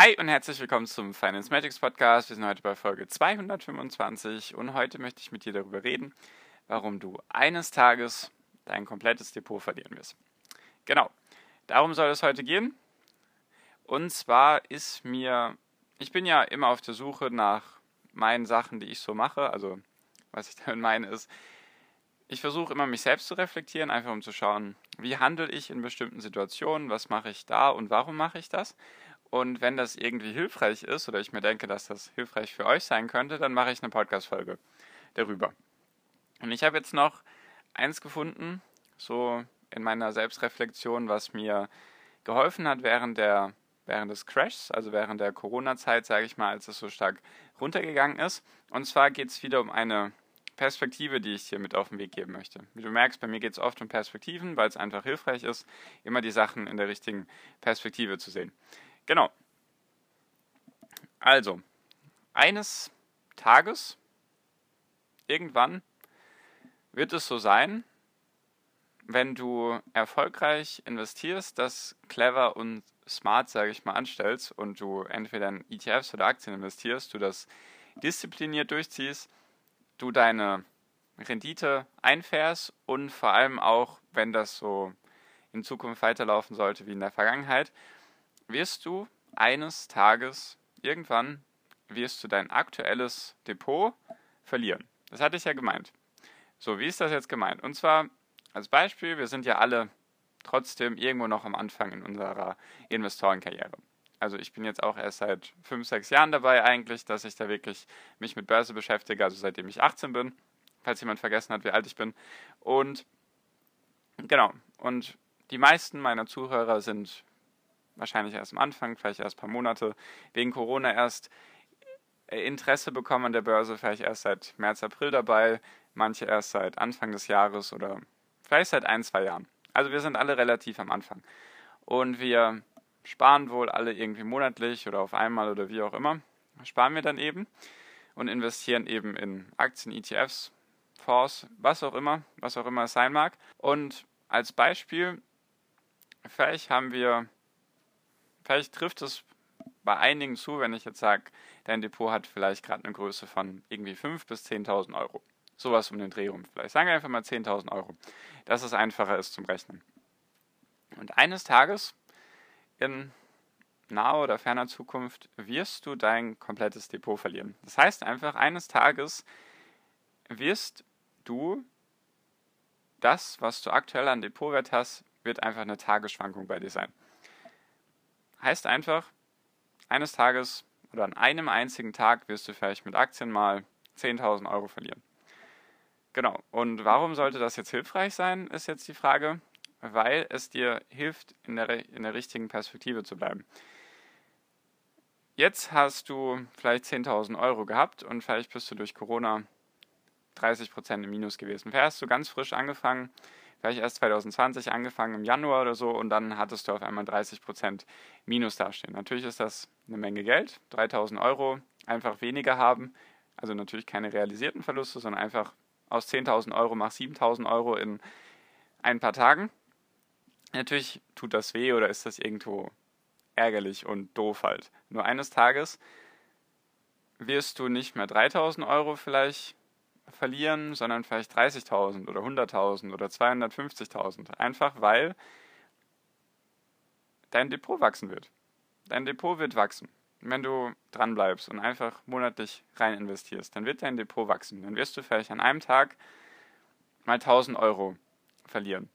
Hi und herzlich willkommen zum Finance Magics Podcast. Wir sind heute bei Folge 225 und heute möchte ich mit dir darüber reden, warum du eines Tages dein komplettes Depot verlieren wirst. Genau, darum soll es heute gehen. Und zwar ist mir, ich bin ja immer auf der Suche nach meinen Sachen, die ich so mache. Also, was ich damit meine ist, ich versuche immer mich selbst zu reflektieren, einfach um zu schauen, wie handle ich in bestimmten Situationen, was mache ich da und warum mache ich das. Und wenn das irgendwie hilfreich ist oder ich mir denke, dass das hilfreich für euch sein könnte, dann mache ich eine Podcast-Folge darüber. Und ich habe jetzt noch eins gefunden, so in meiner Selbstreflexion, was mir geholfen hat während der während des Crashs, also während der Corona-Zeit, sage ich mal, als es so stark runtergegangen ist. Und zwar geht es wieder um eine Perspektive, die ich dir mit auf den Weg geben möchte. Wie du merkst, bei mir geht es oft um Perspektiven, weil es einfach hilfreich ist, immer die Sachen in der richtigen Perspektive zu sehen. Genau. Also, eines Tages, irgendwann, wird es so sein, wenn du erfolgreich investierst, das clever und smart, sage ich mal, anstellst und du entweder in ETFs oder Aktien investierst, du das diszipliniert durchziehst, du deine Rendite einfährst und vor allem auch, wenn das so in Zukunft weiterlaufen sollte wie in der Vergangenheit, wirst du eines Tages, irgendwann, wirst du dein aktuelles Depot verlieren. Das hatte ich ja gemeint. So, wie ist das jetzt gemeint? Und zwar als Beispiel, wir sind ja alle trotzdem irgendwo noch am Anfang in unserer Investorenkarriere. Also ich bin jetzt auch erst seit fünf, sechs Jahren dabei eigentlich, dass ich da wirklich mich mit Börse beschäftige, also seitdem ich 18 bin, falls jemand vergessen hat, wie alt ich bin. Und genau, und die meisten meiner Zuhörer sind wahrscheinlich erst am Anfang, vielleicht erst ein paar Monate, wegen Corona erst äh, Interesse bekommen an der Börse, vielleicht erst seit März, April dabei, manche erst seit Anfang des Jahres oder vielleicht seit ein, zwei Jahren. Also wir sind alle relativ am Anfang. Und wir sparen wohl alle irgendwie monatlich oder auf einmal oder wie auch immer, sparen wir dann eben und investieren eben in Aktien, ETFs, Fonds, was auch immer, was auch immer es sein mag. Und als Beispiel, vielleicht haben wir vielleicht trifft es bei einigen zu, wenn ich jetzt sage, dein Depot hat vielleicht gerade eine Größe von irgendwie 5.000 bis 10.000 Euro. Sowas um den Dreh rum vielleicht. Sagen wir einfach mal 10.000 Euro. Dass es einfacher ist zum Rechnen. Und eines Tages in naher oder ferner Zukunft wirst du dein komplettes Depot verlieren. Das heißt einfach, eines Tages wirst du das, was du aktuell an Depotwert hast, wird einfach eine Tagesschwankung bei dir sein. Heißt einfach, eines Tages oder an einem einzigen Tag wirst du vielleicht mit Aktien mal 10.000 Euro verlieren. Genau. Und warum sollte das jetzt hilfreich sein, ist jetzt die Frage, weil es dir hilft, in der, in der richtigen Perspektive zu bleiben. Jetzt hast du vielleicht 10.000 Euro gehabt und vielleicht bist du durch Corona 30% im Minus gewesen. Vielleicht hast du ganz frisch angefangen, vielleicht erst 2020 angefangen im Januar oder so und dann hattest du auf einmal 30% Minus dastehen. Natürlich ist das eine Menge Geld, 3000 Euro einfach weniger haben, also natürlich keine realisierten Verluste, sondern einfach aus 10.000 Euro mach 7.000 Euro in ein paar Tagen. Natürlich tut das weh oder ist das irgendwo ärgerlich und doof halt. Nur eines Tages wirst du nicht mehr 3000 Euro vielleicht verlieren, sondern vielleicht 30.000 oder 100.000 oder 250.000. Einfach weil dein Depot wachsen wird. Dein Depot wird wachsen. wenn du dran bleibst und einfach monatlich rein investierst, dann wird dein Depot wachsen. Dann wirst du vielleicht an einem Tag mal 1000 Euro verlieren.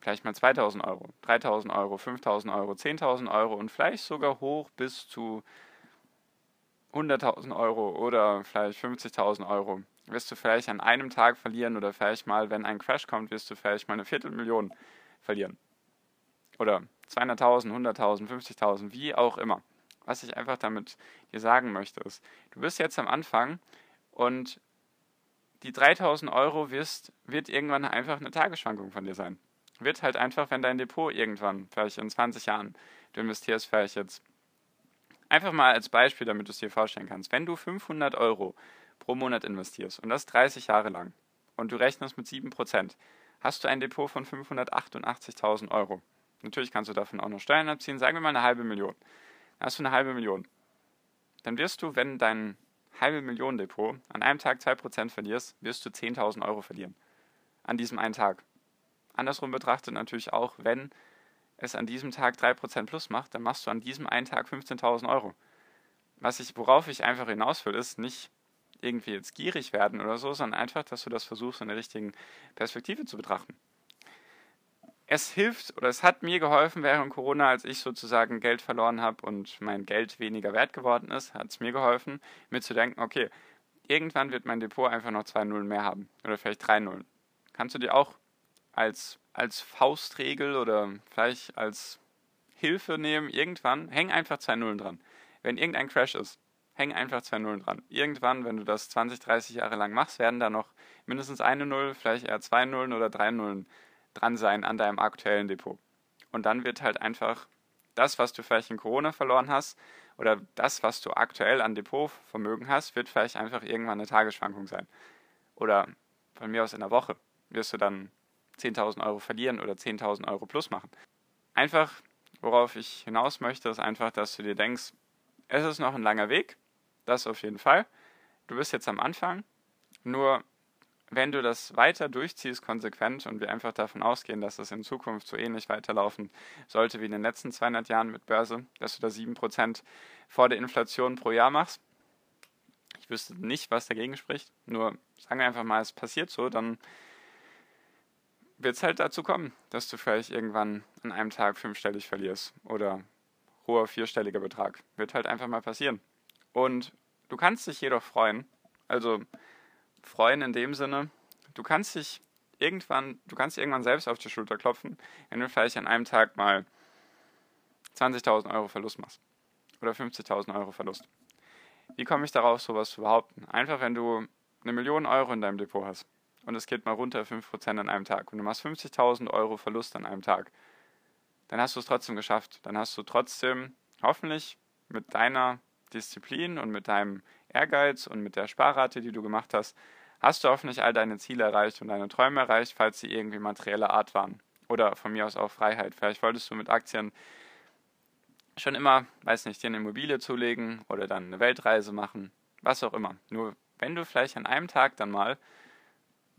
Vielleicht mal 2000 Euro, 3000 Euro, 5000 Euro, 10.000 Euro und vielleicht sogar hoch bis zu 100.000 Euro oder vielleicht 50.000 Euro wirst du vielleicht an einem Tag verlieren oder vielleicht mal, wenn ein Crash kommt, wirst du vielleicht mal eine Viertelmillion verlieren. Oder 200.000, 100.000, 50.000, wie auch immer. was ich einfach damit dir sagen möchte, ist, du bist jetzt am Anfang und die 3000 Euro wirst, wird irgendwann einfach eine Tagesschwankung von dir sein. Wird halt einfach, wenn dein Depot irgendwann, vielleicht in 20 Jahren, du investierst vielleicht jetzt, einfach mal als Beispiel, damit du es dir vorstellen kannst, wenn du 500 Euro pro Monat investierst und das 30 Jahre lang und du rechnest mit 7%, hast du ein Depot von 588.000 Euro. Natürlich kannst du davon auch noch Steuern abziehen, sagen wir mal eine halbe Million. Dann hast du eine halbe Million. Dann wirst du, wenn dein halbe Million Depot an einem Tag 2% verlierst, wirst du 10.000 Euro verlieren. An diesem einen Tag. Andersrum betrachtet natürlich auch, wenn es an diesem Tag 3% plus macht, dann machst du an diesem einen Tag 15.000 Euro. Was ich, worauf ich einfach hinaus will, ist nicht irgendwie jetzt gierig werden oder so, sondern einfach, dass du das versuchst, in der richtigen Perspektive zu betrachten es hilft oder es hat mir geholfen während Corona, als ich sozusagen Geld verloren habe und mein Geld weniger wert geworden ist, hat es mir geholfen, mir zu denken, okay, irgendwann wird mein Depot einfach noch zwei Nullen mehr haben oder vielleicht drei Nullen. Kannst du dir auch als, als Faustregel oder vielleicht als Hilfe nehmen, irgendwann häng einfach zwei Nullen dran. Wenn irgendein Crash ist, häng einfach zwei Nullen dran. Irgendwann, wenn du das 20, 30 Jahre lang machst, werden da noch mindestens eine Null, vielleicht eher zwei Nullen oder drei Nullen dran sein an deinem aktuellen Depot. Und dann wird halt einfach das, was du vielleicht in Corona verloren hast, oder das, was du aktuell an Depotvermögen hast, wird vielleicht einfach irgendwann eine Tagesschwankung sein. Oder von mir aus in der Woche wirst du dann 10.000 Euro verlieren oder 10.000 Euro plus machen. Einfach, worauf ich hinaus möchte, ist einfach, dass du dir denkst, es ist noch ein langer Weg, das auf jeden Fall. Du bist jetzt am Anfang, nur wenn du das weiter durchziehst konsequent und wir einfach davon ausgehen, dass es in Zukunft so ähnlich weiterlaufen sollte wie in den letzten 200 Jahren mit Börse, dass du da 7% vor der Inflation pro Jahr machst, ich wüsste nicht, was dagegen spricht, nur sagen wir einfach mal, es passiert so, dann wird es halt dazu kommen, dass du vielleicht irgendwann an einem Tag fünfstellig verlierst oder hoher vierstelliger Betrag. Wird halt einfach mal passieren. Und du kannst dich jedoch freuen, also freuen in dem Sinne, du kannst dich irgendwann, du kannst irgendwann selbst auf die Schulter klopfen, wenn du vielleicht an einem Tag mal 20.000 Euro Verlust machst oder 50.000 Euro Verlust. Wie komme ich darauf, sowas zu behaupten? Einfach, wenn du eine Million Euro in deinem Depot hast und es geht mal runter 5% an einem Tag und du machst 50.000 Euro Verlust an einem Tag, dann hast du es trotzdem geschafft. Dann hast du trotzdem hoffentlich mit deiner Disziplin und mit deinem Ehrgeiz und mit der Sparrate, die du gemacht hast, hast du hoffentlich all deine Ziele erreicht und deine Träume erreicht, falls sie irgendwie materielle Art waren. Oder von mir aus auch Freiheit. Vielleicht wolltest du mit Aktien schon immer, weiß nicht, dir eine Immobilie zulegen oder dann eine Weltreise machen, was auch immer. Nur wenn du vielleicht an einem Tag dann mal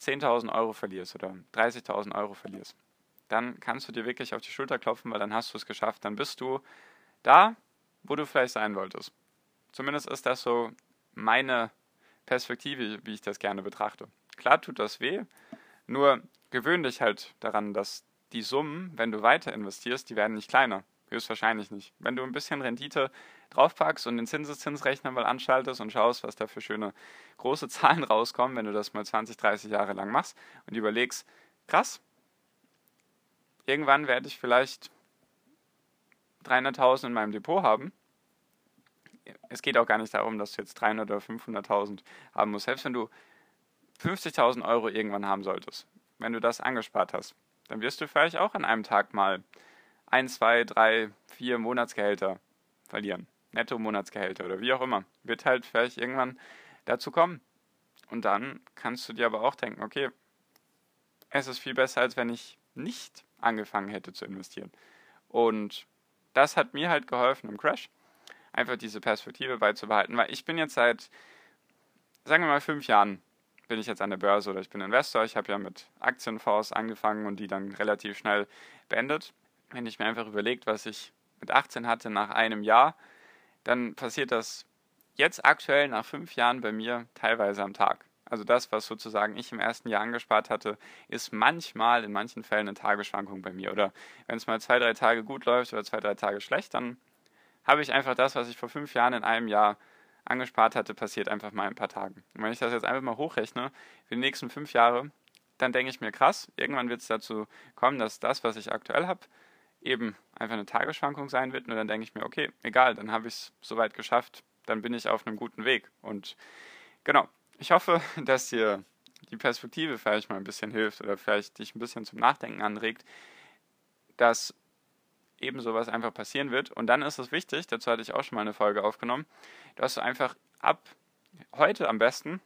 10.000 Euro verlierst oder 30.000 Euro verlierst, dann kannst du dir wirklich auf die Schulter klopfen, weil dann hast du es geschafft. Dann bist du da, wo du vielleicht sein wolltest. Zumindest ist das so meine Perspektive, wie ich das gerne betrachte. Klar tut das weh, nur gewöhn dich halt daran, dass die Summen, wenn du weiter investierst, die werden nicht kleiner. Höchstwahrscheinlich nicht. Wenn du ein bisschen Rendite draufpackst und den Zinseszinsrechner mal anschaltest und schaust, was da für schöne große Zahlen rauskommen, wenn du das mal 20, 30 Jahre lang machst und überlegst, krass, irgendwann werde ich vielleicht 300.000 in meinem Depot haben es geht auch gar nicht darum, dass du jetzt 300 oder 500.000 haben musst. Selbst wenn du 50.000 Euro irgendwann haben solltest, wenn du das angespart hast, dann wirst du vielleicht auch an einem Tag mal ein, zwei, drei, vier Monatsgehälter verlieren. Netto-Monatsgehälter oder wie auch immer. Wird halt vielleicht irgendwann dazu kommen. Und dann kannst du dir aber auch denken, okay, es ist viel besser, als wenn ich nicht angefangen hätte zu investieren. Und das hat mir halt geholfen im Crash einfach diese Perspektive beizubehalten. Weil ich bin jetzt seit, sagen wir mal, fünf Jahren bin ich jetzt an der Börse oder ich bin Investor. Ich habe ja mit Aktienfonds angefangen und die dann relativ schnell beendet. Wenn ich mir einfach überlegt, was ich mit 18 hatte nach einem Jahr, dann passiert das jetzt aktuell nach fünf Jahren bei mir teilweise am Tag. Also das, was sozusagen ich im ersten Jahr angespart hatte, ist manchmal in manchen Fällen eine Tagesschwankung bei mir. Oder wenn es mal zwei, drei Tage gut läuft oder zwei, drei Tage schlecht, dann habe ich einfach das, was ich vor fünf Jahren in einem Jahr angespart hatte, passiert einfach mal in ein paar Tagen. Und wenn ich das jetzt einfach mal hochrechne für die nächsten fünf Jahre, dann denke ich mir, krass, irgendwann wird es dazu kommen, dass das, was ich aktuell habe, eben einfach eine Tagesschwankung sein wird. Und dann denke ich mir, okay, egal, dann habe ich es soweit geschafft, dann bin ich auf einem guten Weg. Und genau, ich hoffe, dass dir die Perspektive vielleicht mal ein bisschen hilft oder vielleicht dich ein bisschen zum Nachdenken anregt, dass eben sowas einfach passieren wird. Und dann ist es wichtig, dazu hatte ich auch schon mal eine Folge aufgenommen, dass du einfach ab heute am besten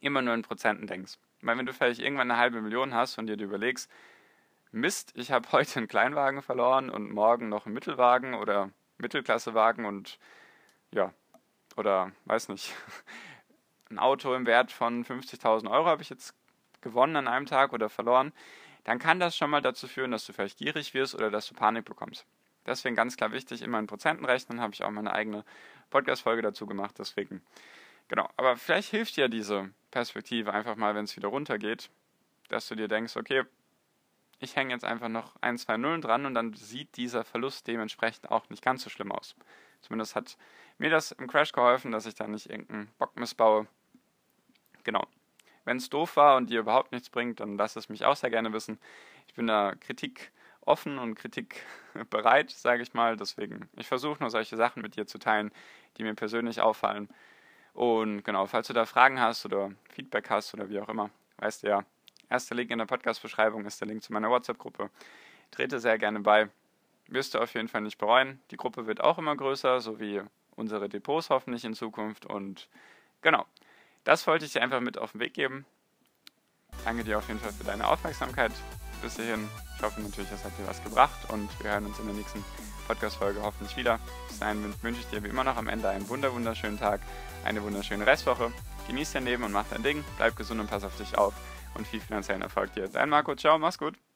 immer nur in Prozenten denkst. Weil wenn du vielleicht irgendwann eine halbe Million hast und dir überlegst, Mist, ich habe heute einen Kleinwagen verloren und morgen noch einen Mittelwagen oder Mittelklassewagen und ja, oder weiß nicht, ein Auto im Wert von 50.000 Euro habe ich jetzt gewonnen an einem Tag oder verloren, dann kann das schon mal dazu führen, dass du vielleicht gierig wirst oder dass du Panik bekommst. Deswegen ganz klar wichtig, immer in Prozenten rechnen, habe ich auch meine eigene Podcast-Folge dazu gemacht, deswegen. Genau, aber vielleicht hilft dir diese Perspektive einfach mal, wenn es wieder runtergeht, dass du dir denkst, okay, ich hänge jetzt einfach noch ein, zwei Nullen dran und dann sieht dieser Verlust dementsprechend auch nicht ganz so schlimm aus. Zumindest hat mir das im Crash geholfen, dass ich da nicht irgendeinen Bock missbaue. Genau. Wenn es doof war und dir überhaupt nichts bringt, dann lass es mich auch sehr gerne wissen. Ich bin da Kritik offen und Kritik bereit, sage ich mal. Deswegen, ich versuche nur solche Sachen mit dir zu teilen, die mir persönlich auffallen. Und genau, falls du da Fragen hast oder Feedback hast oder wie auch immer, weißt du ja, erster Link in der Podcast-Beschreibung ist der Link zu meiner WhatsApp-Gruppe. Trete sehr gerne bei. Wirst du auf jeden Fall nicht bereuen. Die Gruppe wird auch immer größer, so wie unsere Depots hoffentlich in Zukunft. Und genau, das wollte ich dir einfach mit auf den Weg geben. Danke dir auf jeden Fall für deine Aufmerksamkeit bis hierhin. Ich hoffe natürlich, es hat dir was gebracht und wir hören uns in der nächsten Podcast-Folge hoffentlich wieder. Bis dahin wünsche ich dir wie immer noch am Ende einen wunderschönen Tag, eine wunderschöne Restwoche. Genieß dein Leben und mach dein Ding. Bleib gesund und pass auf dich auf und viel finanziellen Erfolg dir. Dein Marco, ciao, mach's gut.